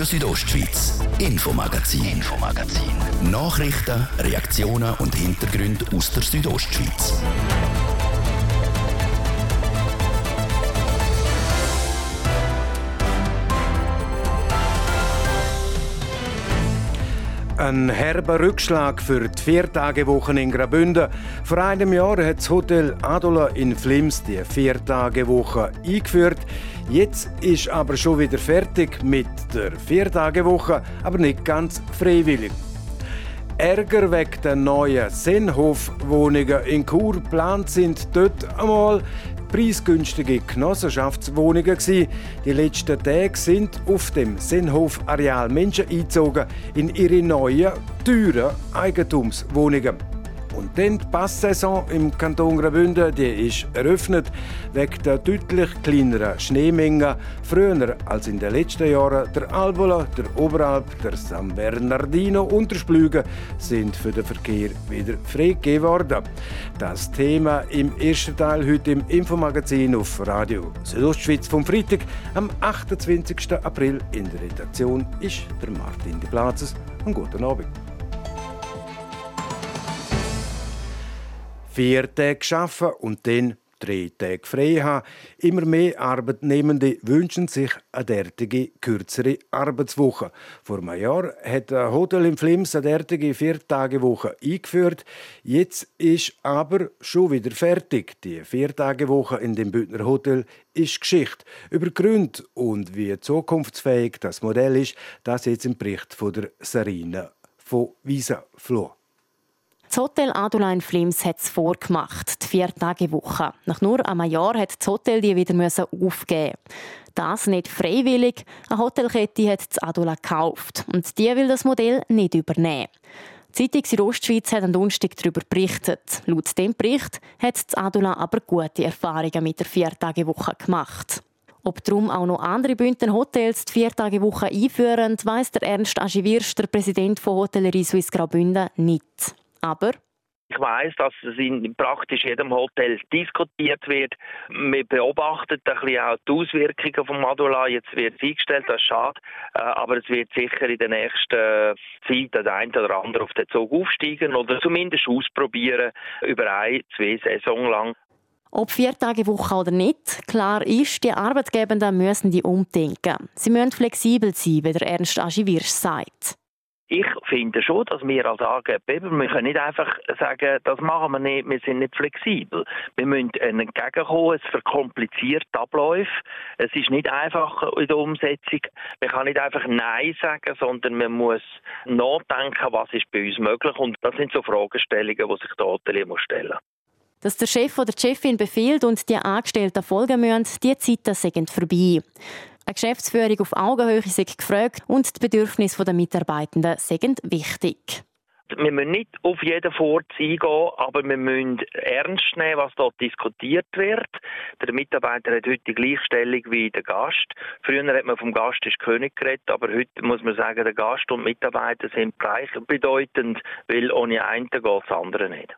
Radio Südostschweiz, Infomagazin, Infomagazin. Nachrichten, Reaktionen und Hintergründe aus der Südostschweiz. Ein herber Rückschlag für die Viertagewochen in Graubünden. Vor einem Jahr hat das Hotel Adola in Flims die Viertagewoche eingeführt. Jetzt ist aber schon wieder fertig mit der Viertagewoche, aber nicht ganz freiwillig. Ärger wegen der neuen Sennhof-Wohnungen in Chur geplant sind dort einmal preisgünstige Genossenschaftswohnungen. Gewesen. Die letzten Tage sind auf dem Sennhof-Areal Menschen eingezogen in ihre neuen, teuren Eigentumswohnungen. Und dann die Passsaison im Kanton Graubünden, die ist eröffnet wegen der deutlich kleineren Schneemengen. Früher als in den letzten Jahren der Albola, der Oberalp, der San Bernardino und der Splüge sind für den Verkehr wieder freigegeben worden. Das Thema im ersten Teil heute im Infomagazin auf Radio Südostschweiz vom Freitag am 28. April in der Redaktion ist der Martin Di Plazes. Und guten Abend. Vier Tage arbeiten und dann drei Tage frei haben. Immer mehr Arbeitnehmende wünschen sich eine derartige kürzere Arbeitswoche. Vor einem Jahr hat ein Hotel in Flims eine derartige Viertagewoche eingeführt. Jetzt ist aber schon wieder fertig. Die Viertagewoche in dem Bündner Hotel ist Geschichte. Über Gründe und wie zukunftsfähig das Modell ist, das jetzt im Bericht von der Sarina von Wiesafloh. Das Hotel Adula in Flims hat es vorgemacht, die Vier-Tage-Woche. Nach nur einem Jahr hat das Hotel die wieder aufgeben Das nicht freiwillig. Eine Hotelkette hat das Adula gekauft. Und die will das Modell nicht übernehmen. Die Zeitung Südostschweiz hat am Donnerstag darüber berichtet. Laut dem Bericht hat das Adula aber gute Erfahrungen mit der Vier-Tage-Woche gemacht. Ob darum auch noch andere Bündner Hotels die Vier-Tage-Woche einführen, weiss der Ernst Agiwirsch, der Präsident von Hotellerie Suisse Graubünden, nicht. Aber ich weiß, dass es in praktisch jedem Hotel diskutiert wird. Wir beobachten ein bisschen auch die Auswirkungen von Madula. Jetzt wird es eingestellt, das ist schade. Äh, aber es wird sicher in der nächsten Zeit der eine oder andere auf den Zug aufsteigen oder zumindest ausprobieren über ein, zwei Saison lang. Ob vier Tage Woche oder nicht, klar ist, die Arbeitgebenden müssen die umdenken. Sie müssen flexibel sein, wie der Ernst Agiwirsch sagt. Ich finde schon, dass wir als Arbeitgeber, wir können nicht einfach sagen, das machen wir nicht, wir sind nicht flexibel. Wir müssen entgegenkommen, es verkompliziert Abläufe. Es ist nicht einfach in der Umsetzung. Man kann nicht einfach Nein sagen, sondern man muss nachdenken, was ist bei uns möglich. Und das sind so Fragestellungen, die sich der Hotelier stellen muss. Dass der Chef oder die Chefin befiehlt und die Angestellten folgen müssen, die Zeiten sind vorbei. Eine Geschäftsführung auf Augenhöhe ist gefragt und die Bedürfnisse der Mitarbeitenden sind wichtig. Wir müssen nicht auf jeden Furz eingehen, aber wir müssen ernst nehmen, was dort diskutiert wird. Der Mitarbeiter hat heute die Gleichstellung wie der Gast. Früher hat man vom Gast ist König geredet, aber heute muss man sagen, der Gast und Mitarbeiter sind gleichbedeutend, weil ohne einen geht das andere nicht.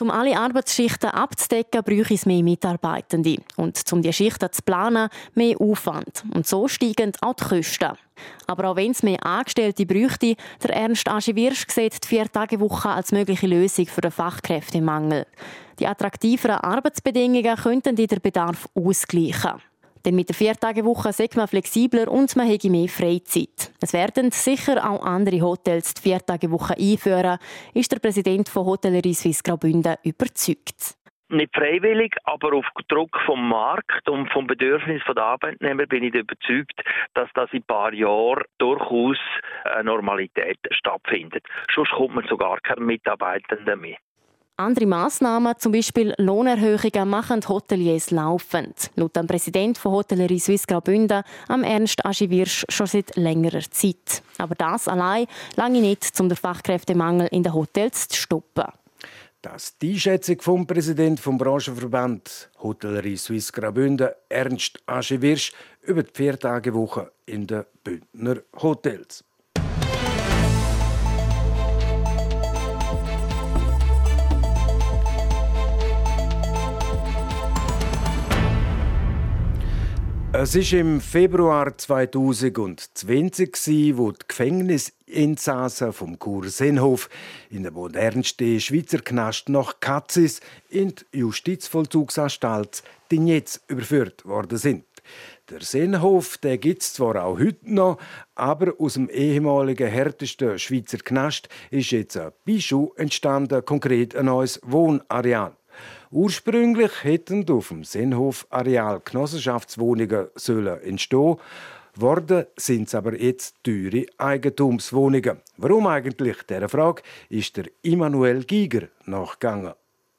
Um alle Arbeitsschichten abzudecken, bräuchte es mehr Mitarbeitende. Und um die Schichten zu planen, mehr Aufwand. Und so steigen auch die Kosten. Aber auch wenn es mehr Angestellte bräuchte, der Ernst Aschi Wirsch sieht die Vier-Tage-Woche als mögliche Lösung für den Fachkräftemangel. Die attraktiveren Arbeitsbedingungen könnten den Bedarf ausgleichen. Denn mit der Viertagewoche sagt man flexibler und man hätte mehr Freizeit. Es werden sicher auch andere Hotels die Viertagewoche einführen, ist der Präsident von Hotellerie Suisse Graubünden überzeugt nicht freiwillig, aber auf Druck vom Markt und vom Bedürfnis der Arbeitnehmer bin ich überzeugt, dass das in ein paar Jahren durchaus eine Normalität stattfindet. Sonst kommt man sogar keinen Mitarbeitenden mehr. Andere Massnahmen, zum Beispiel Lohnerhöhungen, machen Hoteliers laufend. Laut dem Präsident von Hotellerie Suisse Graubünden, am Ernst Agiwirsch, schon seit längerer Zeit. Aber das allein lange nicht, um den Fachkräftemangel in den Hotels zu stoppen. Das ist die Einschätzung vom Präsidenten vom Branchenverband Hotellerie Suisse Graubünden, Ernst Agiwirsch, über die Viertagewoche in den Bündner Hotels. Es ist im Februar 2020, wo die Gefängnisinsassen vom Kursenhof in der modernsten Schweizer Knast nach Katzis in die Justizvollzugsanstalt jetzt überführt worden sind. Der Sennhof, der gibt es zwar auch heute noch, aber aus dem ehemaligen härtesten Schweizer Knast ist jetzt ein Bijou entstanden, konkret ein neues Wohnareal. Ursprünglich hätten auf dem Sennhof-Areal Genossenschaftswohnungen sollen entstehen worden sind es aber jetzt teure Eigentumswohnungen. Warum eigentlich? Dieser Frage ist der Immanuel Giger nachgegangen.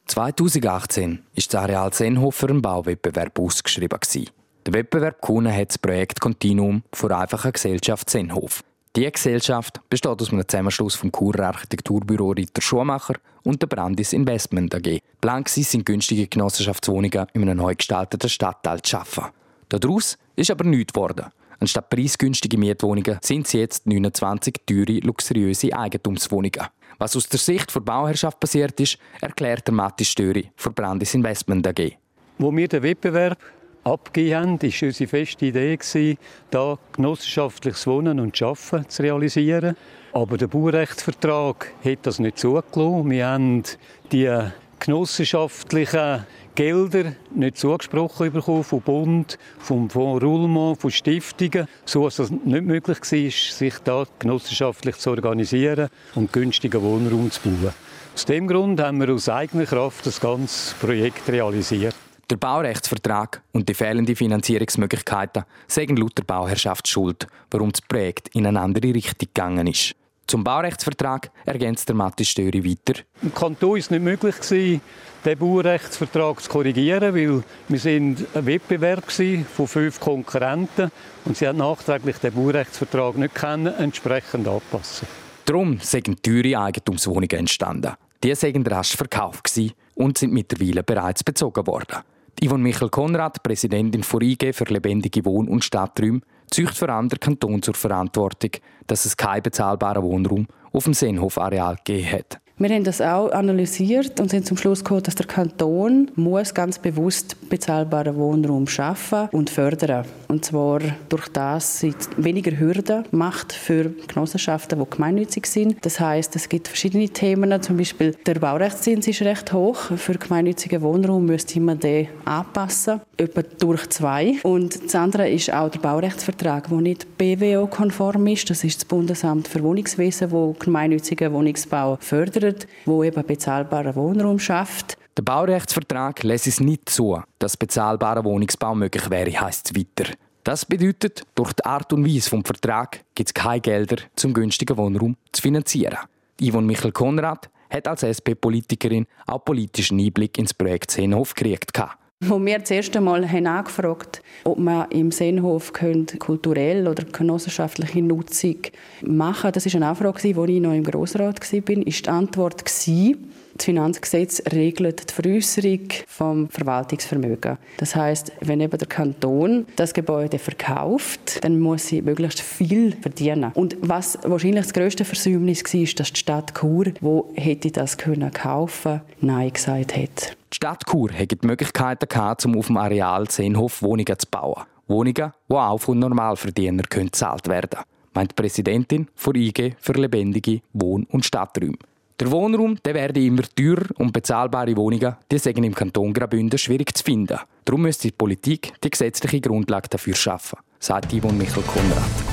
2018 ist das Areal Sennhof für einen Bauwettbewerb ausgeschrieben. Der Wettbewerb gewonnen hat das Projekt Continuum von einfacher Gesellschaft Sennhof. Die Gesellschaft besteht aus einem Zusammenschluss vom Churer Architekturbüro Ritter Schumacher und der Brandis Investment AG. Plan sind günstige Genossenschaftswohnungen in einem neu gestalteten Stadtteil zu schaffen. Daraus ist aber nichts geworden. Anstatt preisgünstige Mietwohnungen sind es jetzt 29 teure, luxuriöse Eigentumswohnungen. Was aus der Sicht der Bauherrschaft passiert ist, erklärt der Matti Störi von Brandis Investment AG. Wo wir den Wettbewerb abgegeben haben, war unsere feste Idee, da genossenschaftliches Wohnen und Arbeiten zu realisieren. Aber der Baurechtsvertrag hat das nicht zugelassen. Wir haben die genossenschaftlichen Gelder nicht zugesprochen bekommen vom Bund, vom Fonds Ruhlmann, von Stiftungen, so dass es nicht möglich war, sich da genossenschaftlich zu organisieren und günstigen Wohnraum zu bauen. Aus dem Grund haben wir aus eigener Kraft das ganze Projekt realisiert. Der Baurechtsvertrag und die fehlenden Finanzierungsmöglichkeiten sagen laut der Bauherrschaft schuld, warum das Projekt in eine andere Richtung gegangen ist. Zum Baurechtsvertrag ergänzt der Matthias Störi weiter. Im Kanton war es nicht möglich, den Baurechtsvertrag zu korrigieren, weil wir sind ein Wettbewerb von fünf Konkurrenten und sie haben nachträglich den Baurechtsvertrag nicht können, entsprechend anpassen. Darum sind teure Eigentumswohnungen entstanden. Die sind rasch verkauft und sind mittlerweile bereits bezogen worden. Yvonne Michel Konrad, Präsidentin von IG für lebendige Wohn- und Stadträume, zücht für andere Kanton zur Verantwortung, dass es keinen bezahlbaren Wohnraum auf dem Seenhof-Areal gegeben hat. Wir haben das auch analysiert und sind zum Schluss gekommen, dass der Kanton muss ganz bewusst bezahlbaren Wohnraum schaffen und fördern. Und zwar durch das sie weniger Hürden macht für Genossenschaften, die gemeinnützig sind. Das heißt, es gibt verschiedene Themen. Zum Beispiel der Baurechtszins ist recht hoch. Für gemeinnützigen Wohnraum müsste man den anpassen, etwa durch zwei. Und das andere ist auch der Baurechtsvertrag, der nicht BWO-konform ist. Das ist das Bundesamt für Wohnungswesen, das gemeinnützigen Wohnungsbau fördert fördert, wo eben bezahlbaren Wohnraum schafft. Der Baurechtsvertrag lässt es nicht zu, dass bezahlbarer Wohnungsbau möglich wäre, heisst es weiter. Das bedeutet, durch die Art und Weise des Vertrags gibt es keine Gelder, zum günstigen Wohnraum zu finanzieren. Yvonne Michel Konrad hat als SP-Politikerin auch politischen Einblick ins Projekt Seenhof gekriegt. Wo wir das erste Mal haben angefragt ob man im Seenhof kulturell oder genossenschaftliche Nutzung machen könnte, das war eine Anfrage, als ich noch im Grossrat war, ist die Antwort, das Finanzgesetz regelt die Veräusserung vom Verwaltungsvermögen. Das heißt, wenn eben der Kanton das Gebäude verkauft, dann muss sie möglichst viel verdienen. Und was wahrscheinlich das größte Versäumnis war, ist, dass die Stadt Chur, wo hätte das können kaufen, nein gesagt hat. Die Stadt Chur hätte die Möglichkeiten gehabt, um auf dem Areal Seenhof Wohnungen zu bauen. Wohnungen, die auch von Normalverdienern gezahlt werden können, meint die Präsidentin von IG für lebendige Wohn- und Stadträume. Der Wohnraum der werde immer teurer und bezahlbare Wohnungen die sind im Kanton Graubünden schwierig zu finden. Darum müsste die Politik die gesetzliche Grundlage dafür schaffen, sagt Yvonne Michel Konrad.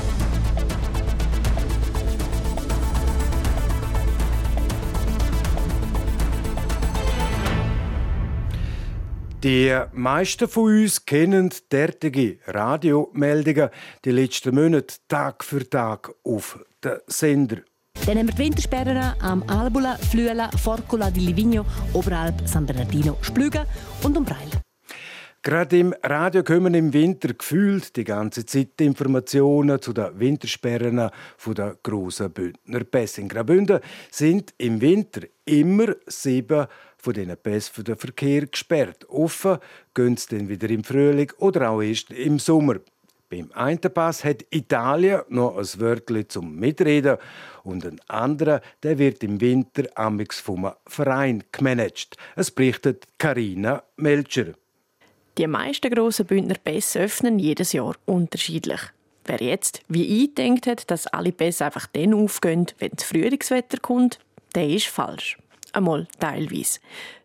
Die meisten von uns kennen derartige Radiomeldungen die letzten Monate Tag für Tag auf den Sender dann haben wir die Wintersperren am Albula, Flüela, Forcula di Livigno, Oberalp, San Bernardino, Splügen und Umbreil. Gerade im Radio kommen im Winter gefühlt die ganze Zeit Informationen zu den Wintersperren der grossen Bündner. In Graubünden sind im Winter immer sieben von diesen Pässen für den Verkehr gesperrt. Offen gehen sie dann wieder im Frühling oder auch erst im Sommer. Beim einen Pass hat Italien noch ein Wörtchen zum Mitreden und ein anderer, der wird im Winter amix vom Verein gemanagt. Es berichtet Karina Melcher. Die meisten grossen Bündner Pässe öffnen jedes Jahr unterschiedlich. Wer jetzt wie eindenkt hat, dass alle Pässe einfach dann aufgehen, wenn das Frühlingswetter kommt, der ist falsch. Einmal teilweise.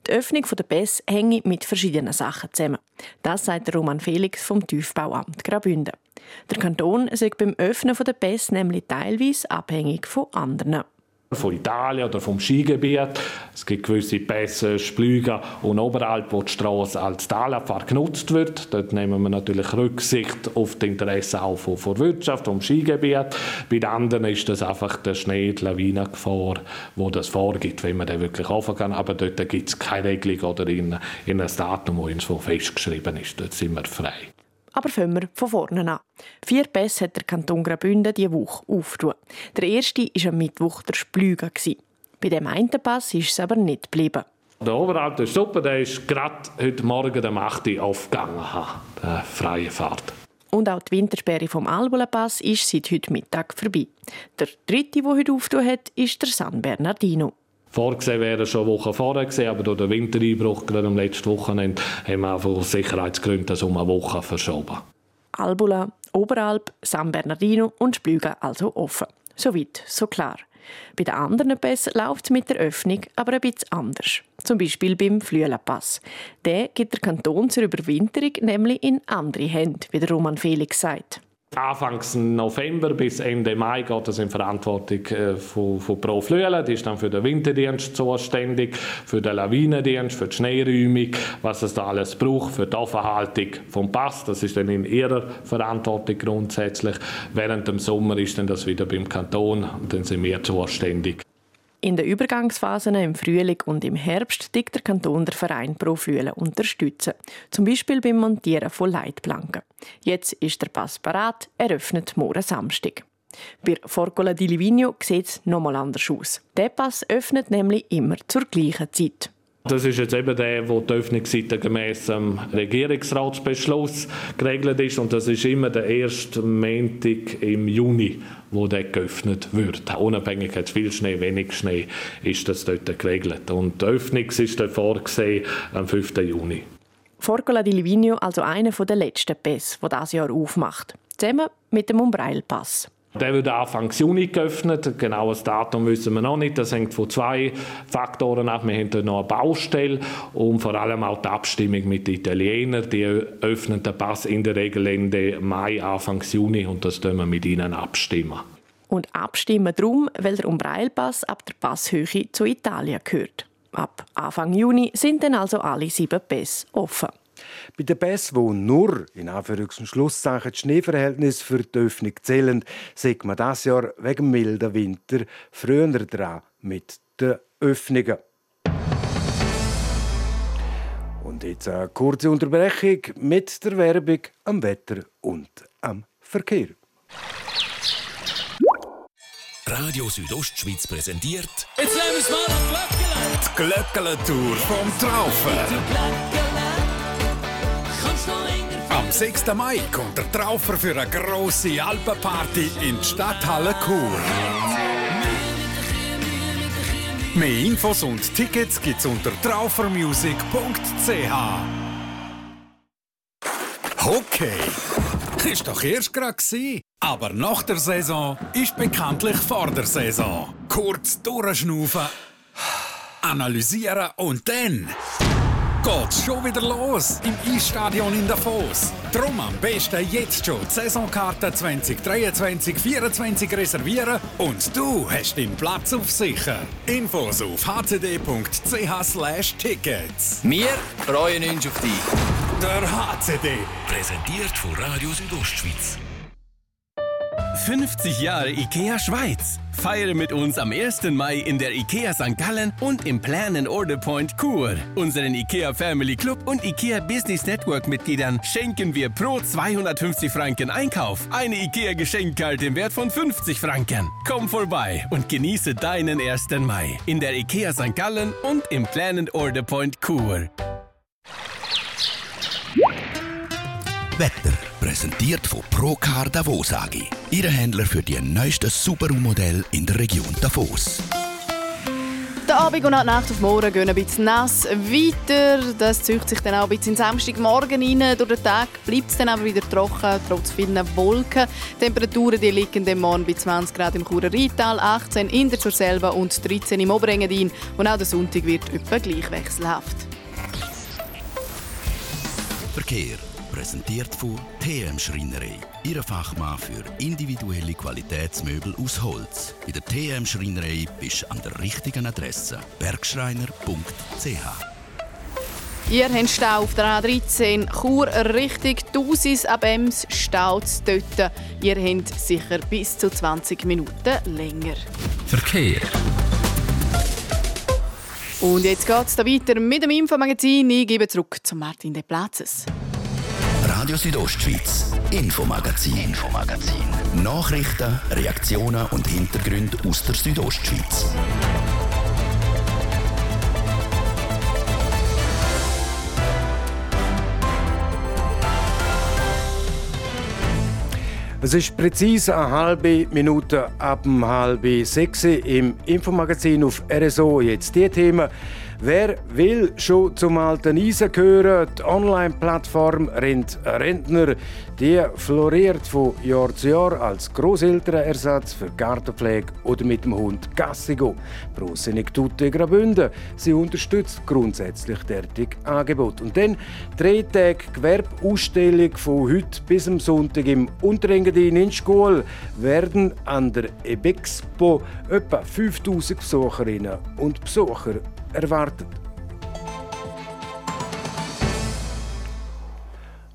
Die Öffnung der Pässe hängt mit verschiedenen Sachen zusammen. Das sagt Roman Felix vom Tiefbauamt Graubünden. Der Kanton sagt beim Öffnen der Pässe nämlich teilweise abhängig von anderen von Italien oder vom Skigebiet. Es gibt gewisse Pässe, Splüge und oberhalb, wo die Straße als Talabfahrt genutzt wird. Dort nehmen wir natürlich Rücksicht auf die Interessen auch von, der Wirtschaft, vom Skigebiet. Bei den anderen ist das einfach der Schnee, die Lawinengefahr, wo das vorgibt, wenn man den wirklich offen kann. Aber dort gibt es keine Regelung oder in, in ein Datum, das uns festgeschrieben ist. Dort sind wir frei. Aber fangen wir von vorne an. Vier Pässe hat der Kanton Graubünden diese Woche aufgetan. Der erste war am Mittwoch der Splüge. Bei dem einen Pass ist es aber nicht geblieben. Der Oberalp der Suppe der ist gerade heute Morgen um 8 Uhr aufgegangen, der freie Fahrt. Und auch die Wintersperre vom Albula-Pass ist seit heute Mittag vorbei. Der dritte, der heute aufgetan hat, ist der San Bernardino. Vorgesehen wäre schon Wochen vorher gewesen, aber durch den Wintereinbruch gerade am letzten Wochenende haben wir einfach aus Sicherheitsgründen das um eine Woche verschoben. Albula, Oberalp, San Bernardino und Splüge also offen. Soweit, so klar. Bei den anderen Pässen läuft es mit der Öffnung aber ein bisschen anders. Zum Beispiel beim Flüelenpass. Der gibt der Kanton zur Überwinterung nämlich in andere Hände, wie der Roman Felix sagt. Anfangs November bis Ende Mai geht es in Verantwortung äh, von, von Pro Flüelen. Die ist dann für den Winterdienst zuständig, für den Lawinendienst, für die Schneeräumung, was es da alles braucht, für die Offenhaltung vom Pass. Das ist dann in ihrer Verantwortung grundsätzlich. Während dem Sommer ist dann das wieder beim Kanton und dann sind wir zuständig. In den Übergangsphasen im Frühling und im Herbst tickt der Kanton der Verein Pro Flüelen unterstützen. Zum Beispiel beim Montieren von Leitplanken. Jetzt ist der Pass parat, eröffnet morgen Samstag. Bei Forcola di Livigno sieht es nochmal anders aus. Der Pass öffnet nämlich immer zur gleichen Zeit. Das ist jetzt eben der, wo die Öffnungsseite gemäß dem Regierungsratsbeschluss geregelt ist und das ist immer der erste Montag im Juni, wo der geöffnet wird. Unabhängig hat viel Schnee, wenig Schnee, ist das dort geregelt. Und die Öffnung ist dann vorgesehen am 5. Juni. Forcola di Livigno also einer der letzten Pässe, die dieses Jahr aufmacht. Zusammen mit dem Umbreilpass. Der wird Anfang Juni geöffnet. Genaues Datum wissen wir noch nicht. Das hängt von zwei Faktoren ab. Wir haben dort noch eine Baustelle und vor allem auch die Abstimmung mit den Italienern. Die öffnen den Pass in der Regel Ende Mai, Anfang Juni und das tun wir mit ihnen abstimmen. Und abstimmen darum, weil der Umbreilpass ab der Passhöhe zu Italien gehört. Ab Anfang Juni sind dann also alle sieben Pässe offen. Bei den Pässen, wo nur in Anführungs- und Schlusszeichen die Schneeverhältnisse für die Öffnung zählen, sieht man das Jahr wegen milden Winter früher dran mit den Öffnungen. Und jetzt eine kurze Unterbrechung mit der Werbung am Wetter und am Verkehr. Radio Südostschweiz präsentiert. Jetzt nehmen wir es mal Die Glöckele-Tour vom Traufen. Am 6. Mai kommt der Traufer für eine grosse Alpenparty in die Stadthalle Chur. Mehr Infos und Tickets gibt's unter traufermusic.ch. Okay, ist doch erst gerade. Aber nach der Saison ist bekanntlich vor der Saison. Kurz durchschnaufen, analysieren und dann geht's schon wieder los im Eisstadion in Davos. Drum am besten jetzt schon die Saisonkarte 2023-24 reservieren und du hast den Platz auf sicher. Infos auf hcd.ch/tickets. Wir freuen uns auf dich. Der HCD. Präsentiert von Radio Südostschweiz. 50 Jahre IKEA Schweiz. Feiere mit uns am 1. Mai in der IKEA St. Gallen und im Plan Order Point Kur. Unseren IKEA Family Club und IKEA Business Network Mitgliedern schenken wir pro 250 Franken Einkauf eine IKEA Geschenkkarte im Wert von 50 Franken. Komm vorbei und genieße deinen 1. Mai in der IKEA St. Gallen und im Plan Order Point Kur. Wetter. Präsentiert von Procar Davos AG. Ihre Händler für die neuesten Subaru-Modelle in der Region Davos. Der Abend und die Nacht auf morgen gehen ein bisschen nass weiter. Das zieht sich dann auch ein bisschen Samstagmorgen rein. Durch den Tag bleibt es dann aber wieder trocken, trotz vielen Wolken. Die Temperaturen die liegen dem Morgen bei 20 Grad im Churer Rheintal, 18 in der Surselva und 13 im Oberengadin. Und auch der Sonntag wird etwa gleich wechselhaft. Verkehr präsentiert von TM Schreinerei. Ihre Fachmann für individuelle Qualitätsmöbel aus Holz. Bei der TM Schreinerei bist du an der richtigen Adresse. Bergschreiner.ch Ihr habt Stau auf der A13 Chur Richtung Tausis ab Ems staut dort. Ihr habt sicher bis zu 20 Minuten länger. Verkehr. Und jetzt geht es weiter mit dem Infomagazin. Ich gebe zurück zu Martin De Platzes. Radio Südostschweiz, Infomagazin. Infomagazin. Nachrichten, Reaktionen und Hintergründe aus der Südostschweiz. Es ist präzise eine halbe Minute ab dem halbe sechs im Infomagazin auf RSO. Jetzt die Themen. Wer will schon zum alten Eisen gehören? Die Online-Plattform Rent Rentner, die floriert von Jahr zu Jahr als Großelternersatz für Gartenpflege oder mit dem Hund Gassigo. Pro Senektute Graubünden. Sie unterstützt grundsätzlich derartige Angebot. Und dann drei Tage Gewerbeausstellung von heute bis am Sonntag im Unterengadin in Schkuhl werden an der Ebexpo etwa 5000 Besucherinnen und Besucher erwartet.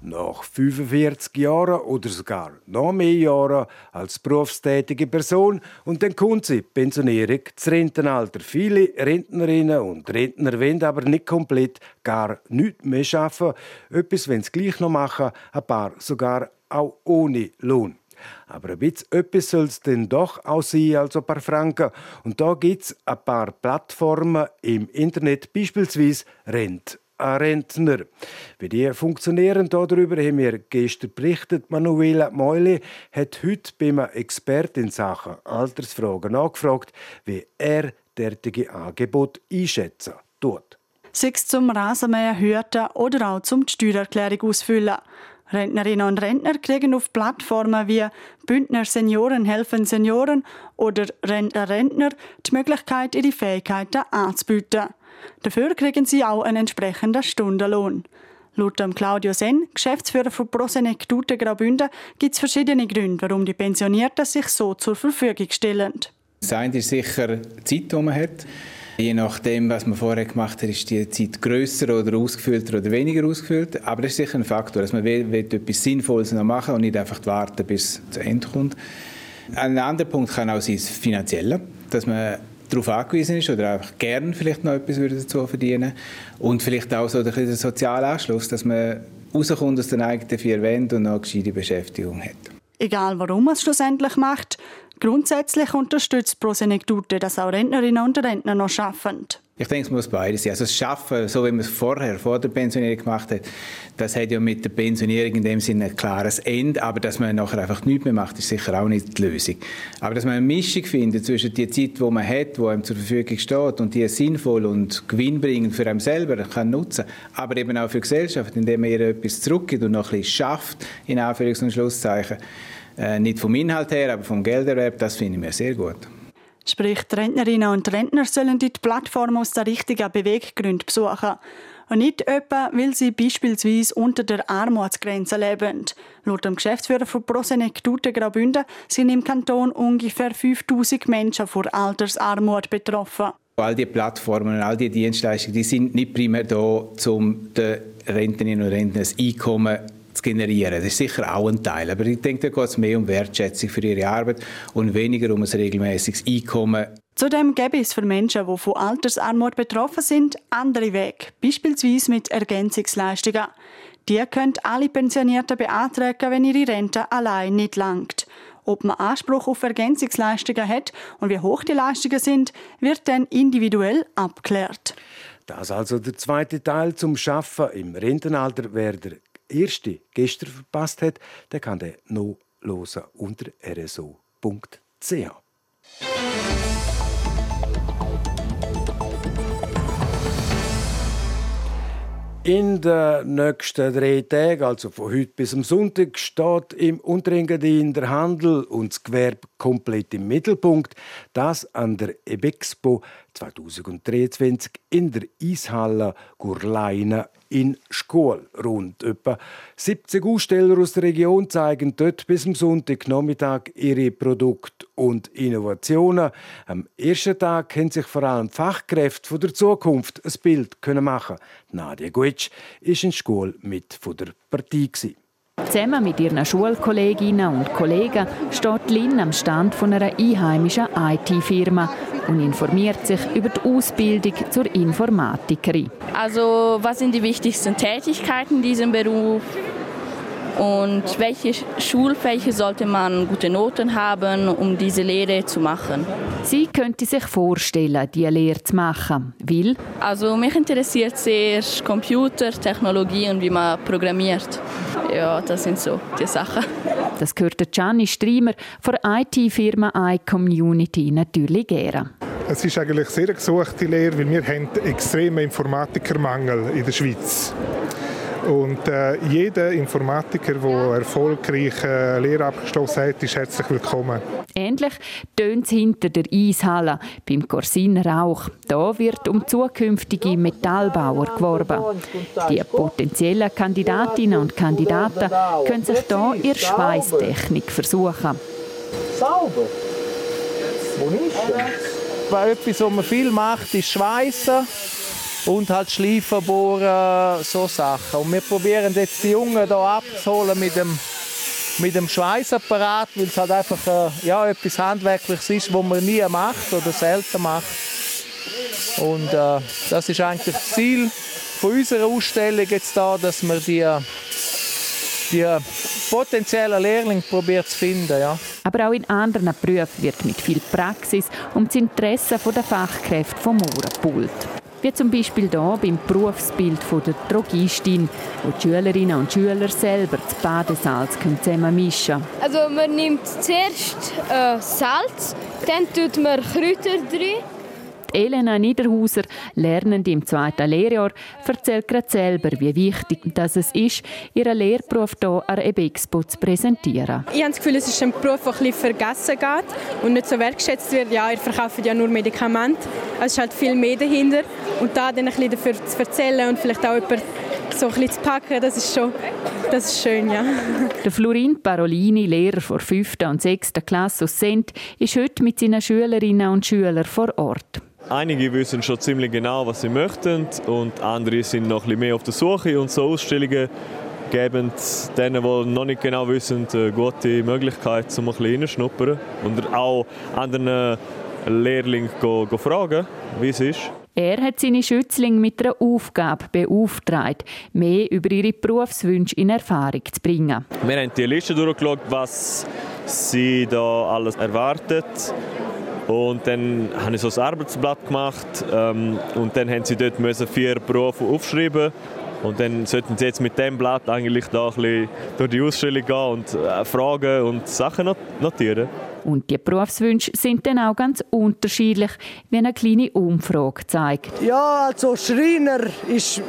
Nach 45 Jahren oder sogar noch mehr Jahren als berufstätige Person und dann kommt sie Pensionierung das Rentenalter. Viele Rentnerinnen und Rentner wollen aber nicht komplett gar nichts mehr arbeiten. Etwas wenn sie gleich noch machen, ein paar sogar auch ohne Lohn. Aber ein bisschen etwas soll es denn doch auch sein als ein paar Franken. Und da gibt es ein paar Plattformen im Internet, beispielsweise Rent an Rentner. Wie die funktionieren, darüber haben wir gestern berichtet. Manuela Meuli hat heute beim Experten in Sachen Altersfragen nachgefragt, wie er derartige Angebot einschätzen tut. Sei es zum Rasenmähen hüten oder auch zum Steuererklärung ausfüllen. Rentnerinnen und Rentner kriegen auf Plattformen wie Bündner Senioren helfen Senioren oder Rentner Rentner die Möglichkeit, ihre Fähigkeiten anzubieten. Dafür kriegen sie auch einen entsprechenden Stundenlohn. Laut Claudio Sen, Geschäftsführer von Prosenec Dute Graubünden, gibt es verschiedene Gründe, warum die Pensionierten sich so zur Verfügung stellen. Das eine ist sicher die Zeit, die man hat. Je nachdem, was man vorher gemacht hat, ist die Zeit grösser oder ausgefüllter oder weniger ausgefüllt. Aber das ist sicher ein Faktor, dass man will, will etwas Sinnvolles noch machen und nicht einfach warten, bis es zu Ende kommt. Ein anderer Punkt kann auch sein, das Finanzielle, dass man darauf angewiesen ist oder einfach gern vielleicht noch etwas dazu verdienen und vielleicht auch so der soziale Anschluss, dass man rauskommt aus den eigenen vier Wänden und noch eine gescheite Beschäftigung hat. Egal warum man es schlussendlich macht, Grundsätzlich unterstützt Prosenektute, dass auch Rentnerinnen und Rentner noch arbeiten. Ich denke, es muss beides sein. Also das Schaffen, so wie man es vorher, vor der Pensionierung gemacht hat, das hat ja mit der Pensionierung in dem Sinne ein klares Ende, aber dass man nachher einfach nichts mehr macht, ist sicher auch nicht die Lösung. Aber dass man eine Mischung findet zwischen der Zeit, die man hat, die einem zur Verfügung steht und die sinnvoll und gewinnbringend für einen selber kann nutzen, aber eben auch für die Gesellschaft, indem man ihr etwas zurückgibt und noch ein bisschen schafft, in Anführungs- und Schlusszeichen, äh, nicht vom Inhalt her, aber vom Gelderwerb, das finde ich mir sehr gut. Sprich, die Rentnerinnen und Rentner sollen die Plattform aus der richtigen Beweggrund besuchen. Und nicht etwa, weil sie beispielsweise unter der Armutsgrenze leben. Laut dem Geschäftsführer von Prosenec Dute Graubünden sind im Kanton ungefähr 5000 Menschen vor Altersarmut betroffen. All die Plattformen und all die Dienstleistungen, die sind nicht primär da, um den Rentnerinnen und Rentnern ein Einkommen zu generieren. Das ist sicher auch ein Teil. Aber ich denke, da geht es mehr um Wertschätzung für ihre Arbeit und weniger um ein regelmäßiges Einkommen. Zudem gäbe es für Menschen, die von Altersarmut betroffen sind, andere Wege, beispielsweise mit Ergänzungsleistungen. Die können alle Pensionierten beantragen, wenn ihre Rente allein nicht langt. Ob man Anspruch auf Ergänzungsleistungen hat und wie hoch die Leistungen sind, wird dann individuell abgeklärt. Das also der zweite Teil zum Schaffen im Rentenalter. Wer der erste gestern verpasst hat, der kann den noch hören unter rso.ch. In den nächsten drei Tagen, also von heute bis am Sonntag, steht im Unterengadin der Handel und das Gewerbe komplett im Mittelpunkt. Das an der Ebexpo 2023 in der Eishalle Gurleina in Schkuhl. Rund etwa 70 Aussteller aus der Region zeigen dort bis zum Sonntagnachmittag ihre Produkte und Innovationen. Am ersten Tag können sich vor allem Fachkräfte der Zukunft ein Bild machen. Nadia Guetsch war in Schkuhl mit von der Partie. Zusammen mit ihren Schulkolleginnen und Kollegen steht Lynn am Stand von einer einheimischen IT-Firma und informiert sich über die Ausbildung zur Informatikerin. Also was sind die wichtigsten Tätigkeiten in diesem Beruf? und welche Schulfächer sollte man gute Noten haben, um diese Lehre zu machen. Sie könnte sich vorstellen, diese Lehre zu machen. Will? Also mich interessiert sehr Computer, Technologie und wie man programmiert. Ja, das sind so die Sachen. Das gehört Gianni Striemer von der IT-Firma iCommunity natürlich gerne. Es ist eigentlich sehr gesuchte Lehre, weil wir haben extremen Informatikermangel in der Schweiz. Und äh, jeder Informatiker, der erfolgreich äh, Lehre abgeschlossen hat, ist herzlich willkommen. Ähnlich tönt es hinter der Eishalle beim Corsiner Rauch. Da wird um zukünftige Metallbauer geworben. Die potenziellen Kandidatinnen und Kandidaten können sich hier ihre Schweißtechnik versuchen. Sauber? Wo ist es? Etwas, was man viel macht, ist Schweißen und halt Schleifen bohren, so Sachen. Und wir probieren jetzt die Jungen hier abzuholen mit dem, mit dem Schweißapparat, weil es halt einfach äh, ja, etwas Handwerkliches ist, was man nie macht oder selten macht. Und äh, das ist eigentlich das Ziel von unserer Ausstellung jetzt da, dass wir die, die potenziellen Lehrlinge probiert zu finden. Ja. Aber auch in anderen Berufen wird mit viel Praxis um das Interesse der Fachkräfte vom Ohren gepult. Wie zum Beispiel hier beim Berufsbild der Drogistin, wo die Schülerinnen und Schüler selber das Badesalz zusammen mischen Also man nimmt zuerst äh, Salz, dann tut man Kräuter drin Elena Niederhauser, Lernende im zweiten Lehrjahr, erzählt gerade selber, wie wichtig das es ist, ihren Lehrberuf hier an der EBEXPO zu präsentieren. Ich habe das Gefühl, es ist ein Beruf, der bisschen vergessen geht und nicht so wertgeschätzt wird. Ja, ihr verkauft ja nur Medikamente. Es ist halt viel mehr dahinter. Und da dann ein bisschen dafür zu erzählen und vielleicht auch jemand so ein bisschen zu packen, das ist schon das ist schön, ja. Der Florin Parolini, Lehrer vor 5. und 6. Klasse aus Sent, ist heute mit seinen Schülerinnen und Schülern vor Ort. Einige wissen schon ziemlich genau, was sie möchten und andere sind noch ein bisschen mehr auf der Suche und so Ausstellungen geben denen, die noch nicht genau wissen, eine gute Möglichkeit, um ein bisschen reinschnuppern und auch anderen Lehrlingen fragen, wie es ist. Er hat seine Schützlinge mit einer Aufgabe beauftragt, mehr über ihre Berufswünsche in Erfahrung zu bringen. Wir haben die Liste durchgeschaut, was sie da alles erwartet und dann habe ich so ein Arbeitsblatt gemacht ähm, und dann haben sie dort vier Berufe aufschreiben und dann sollten sie jetzt mit dem Blatt eigentlich da ein bisschen durch die Ausstellung gehen und äh, Fragen und Sachen notieren. Und die Berufswünsche sind dann auch ganz unterschiedlich, wie eine kleine Umfrage zeigt. Ja, also Schreiner ist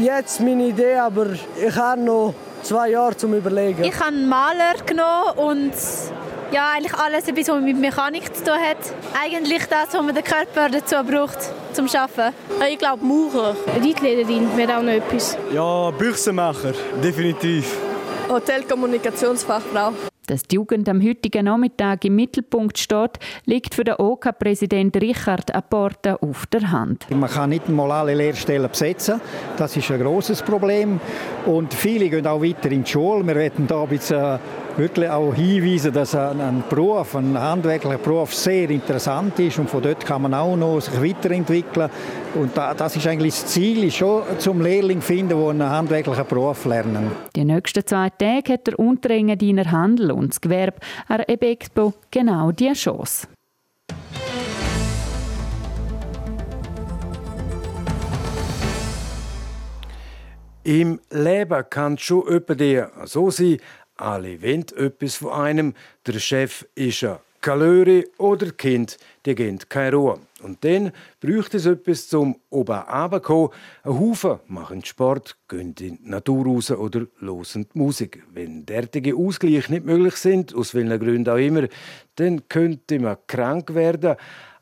jetzt meine Idee, aber ich habe noch zwei Jahre zum Überlegen. Ich habe einen Maler genommen und ja, eigentlich alles, was mit Mechanik zu tun hat. Eigentlich das, was man den Körper dazu braucht, zum Arbeiten. Ich glaube Maurer. Reitlehrerin wäre auch noch etwas. Ja, Büchsenmacher, definitiv. Hotelkommunikationsfachfrau. Dass die Jugend am heutigen Nachmittag im Mittelpunkt steht, liegt für den OK-Präsident Richard Apporta auf der Hand. Man kann nicht mal alle Lehrstellen besetzen. Das ist ein großes Problem. Und viele gehen auch weiter in die Schule. Wir werden da ein bisschen wirklich auch hinweisen, dass ein Beruf, ein handwerklicher Beruf sehr interessant ist und von dort kann man auch noch sich weiterentwickeln. Und das ist eigentlich das Ziel, ist schon zum Lehrling finden, der einen handwerklichen Beruf lernen. Die nächsten zwei Tage hat der Unterengadiner Handel und das Gewerbe an der Expo genau diese Chance. Im Leben kann es schon dir so sein, alle wollen etwas von einem. Der Chef ist ein Kalöre oder die Kinder, die geben keine Ruhe. Und dann bräuchte es etwas zum oben runterkommen. Ein Haufen machen Sport, gehen in die Natur raus oder hören die Musik. Wenn derartige Ausgleich nicht möglich sind, aus welchen Gründen auch immer, dann könnte man krank werden.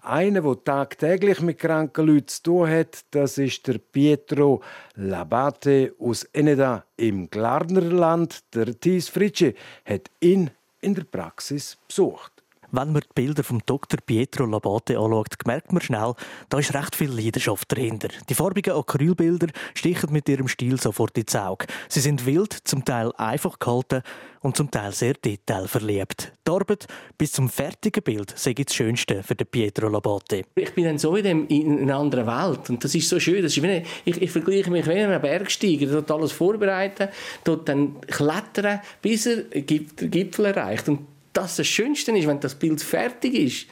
Einer, der tagtäglich mit kranken Leuten zu tun hat, das ist der Pietro Labate aus Eneda im Glarnerland. Der Thies Fritsche hat ihn in der Praxis besucht. Wenn man die Bilder vom Dr. Pietro Labate anschaut, merkt man schnell, da ist recht viel Leidenschaft dahinter. Die farbigen Acrylbilder stichen mit ihrem Stil sofort ins Auge. Sie sind wild, zum Teil einfach gehalten und zum Teil sehr detailverliebt. Die Arbeit bis zum fertigen Bild sei das Schönste für den Pietro Labate. Ich bin dann so in, dem, in einer anderen Welt und das ist so schön. Das ist wie, ich, ich vergleiche mich wie einem Bergsteiger, dort alles vorbereiten, dort dann klettern, bis er den Gipfel erreicht. Und das das Schönste ist, wenn das Bild fertig ist,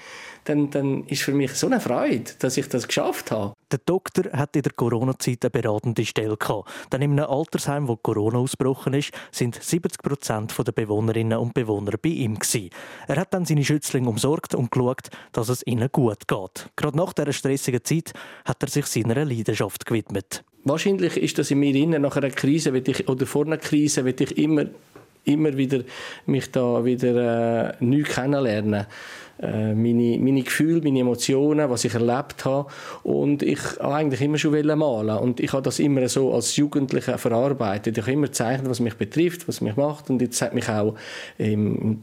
dann, dann ist für mich so eine Freude, dass ich das geschafft habe. Der Doktor hat in der Corona-Zeit eine beratende Stelle gehabt. Dann in einem Altersheim, wo Corona ausgebrochen ist, sind 70 Prozent der Bewohnerinnen und Bewohner bei ihm gewesen. Er hat dann seine Schützlinge umsorgt und geschaut, dass es ihnen gut geht. Gerade nach dieser stressigen Zeit hat er sich seiner Leidenschaft gewidmet. Wahrscheinlich ist das in mir innen nach einer Krise ich, oder vor einer Krise will ich immer immer wieder mich da wieder äh, neu kennenlernen. Äh, meine, meine Gefühle, meine Emotionen, was ich erlebt habe. Und ich wollte eigentlich immer schon malen. Und ich habe das immer so als Jugendlicher verarbeitet. Ich habe immer gezeichnet, was mich betrifft, was mich macht. Und jetzt hat mich auch ähm,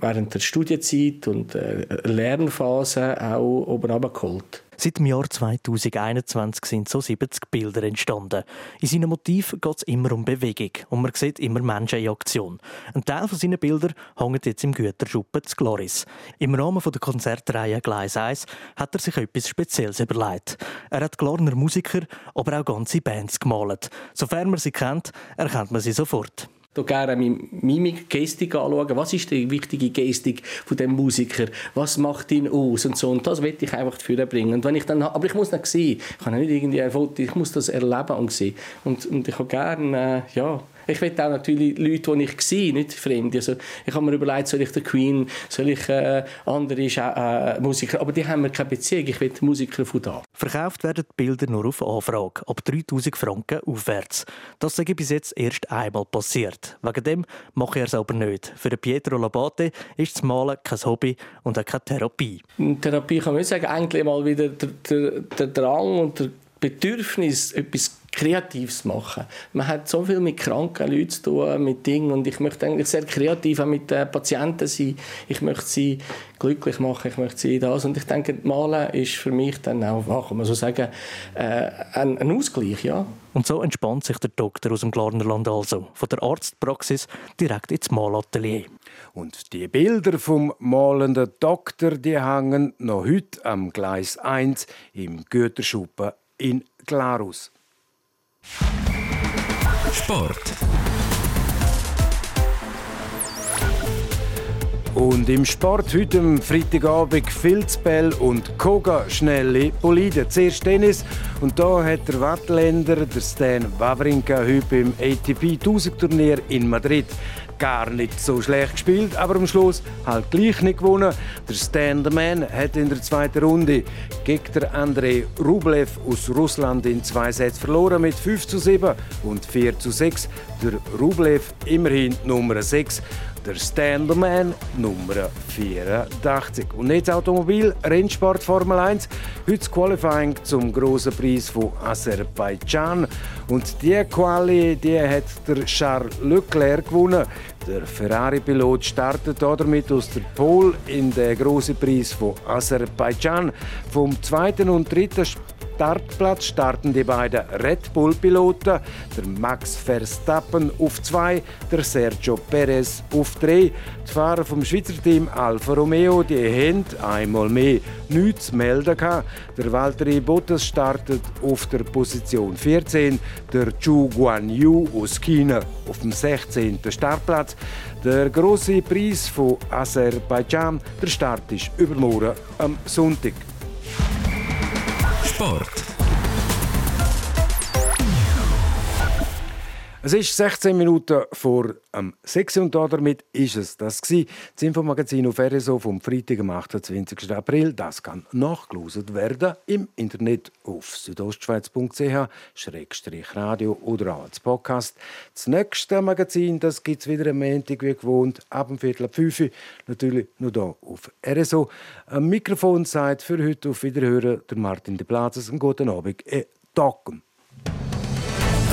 während der Studienzeit und äh, Lernphase auch oben runtergeholt. Seit dem Jahr 2021 sind so 70 Bilder entstanden. In seinem Motiv geht es immer um Bewegung und man sieht immer Menschen in Aktion. Ein Teil von seinen Bildern hängt jetzt im Güterschuppen zu Gloris. Im Rahmen der Konzertreihe Gleis 1 hat er sich etwas Spezielles überlegt. Er hat Glarner Musiker, aber auch ganze Bands gemalt. Sofern man sie kennt, erkennt man sie sofort hier gerne Mimik, Gestik anschauen. Was ist die wichtige Gestik von dem Musiker? Was macht ihn aus? Und so. Und das will ich einfach bringen. Und wenn ich dann, aber ich muss nicht sehen. Ich kann nicht irgendwie ein Foto, ich muss das erleben und sehen. Und, und ich habe gerne, äh, ja, ich will auch natürlich Leute, die ich sehe, nicht Fremde. Also ich habe mir überlegt, soll ich der Queen, soll ich äh, andere äh, Musiker, aber die haben mir keine Beziehung. Ich will Musiker von da. Verkauft werden die Bilder nur auf Anfrage, ab 3000 Franken aufwärts. Das ich bis jetzt erst einmal passiert. Wegen dem mache ich es aber nicht. Für Pietro Labate ist das Malen kein Hobby und auch keine Therapie. Therapie kann man sagen, eigentlich mal wieder der, der, der Drang und der Bedürfnis, etwas Kreatives machen. Man hat so viel mit kranken Leuten zu tun, mit Dingen und ich möchte eigentlich sehr kreativ auch mit den Patienten sein. Ich möchte sie glücklich machen, ich möchte sie das und ich denke, Malen ist für mich dann auch, kann man so sagen, äh, ein, ein, Ausgleich, ja. Und so entspannt sich der Doktor aus dem Glarnerland also, von der Arztpraxis direkt ins Malatelier. Und die Bilder vom malenden Doktor, die hängen noch heute am Gleis 1 im Güterschuppen in Glarus. Sport. Und im Sport heute am Freitagabend Filzbell und Koga schnelle Bolide. Zuerst Tennis und da hat der Wattländer, der Stan Wawrinka, heute im ATP 1000 Turnier in Madrid gar nicht so schlecht gespielt, aber am Schluss halt gleich nicht gewonnen. Der Stan the Man hat in der zweiten Runde gegen der Andrei Rublev aus Russland in zwei Sätzen verloren mit 5 zu 7 und 4 zu 6. Der Rublev immerhin Nummer 6 der Standerman Nummer 84. Und jetzt Automobil, Rennsport Formel 1. Heute das Qualifying zum grossen Preis von Aserbaidschan. Und die Quali die hat der Charles Leclerc gewonnen. Der Ferrari-Pilot startet damit aus der Pole in den grossen Preis von Aserbaidschan. Vom zweiten und dritten Startplatz starten die beiden Red Bull-Piloten, der Max Verstappen auf zwei, der Sergio Perez auf drei. Die Fahrer vom Schweizer Team Alfa Romeo die haben einmal mehr nichts zu melden gehabt. Der Valtteri Bottas startet auf der Position 14, der Zhu Guanyu aus China auf dem 16. Startplatz. Der große Preis von Aserbaidschan, der Start ist übermorgen am Sonntag. Sport. Es ist 16 Minuten vor am 6 und damit ist es das gsi. Das Infomagazin auf RSO vom Freitag, am 28. April. Das kann nachgelost werden im Internet auf südostschweiz.ch-radio oder auch als Podcast. Das nächste Magazin, gibt es wieder am Montag wie gewohnt, ab dem Viertel ab 5 Uhr. Natürlich nur hier auf RSO. Am Mikrofon sagt für heute auf Wiederhören der Martin de Plazes. Einen guten Abend. E Tacken.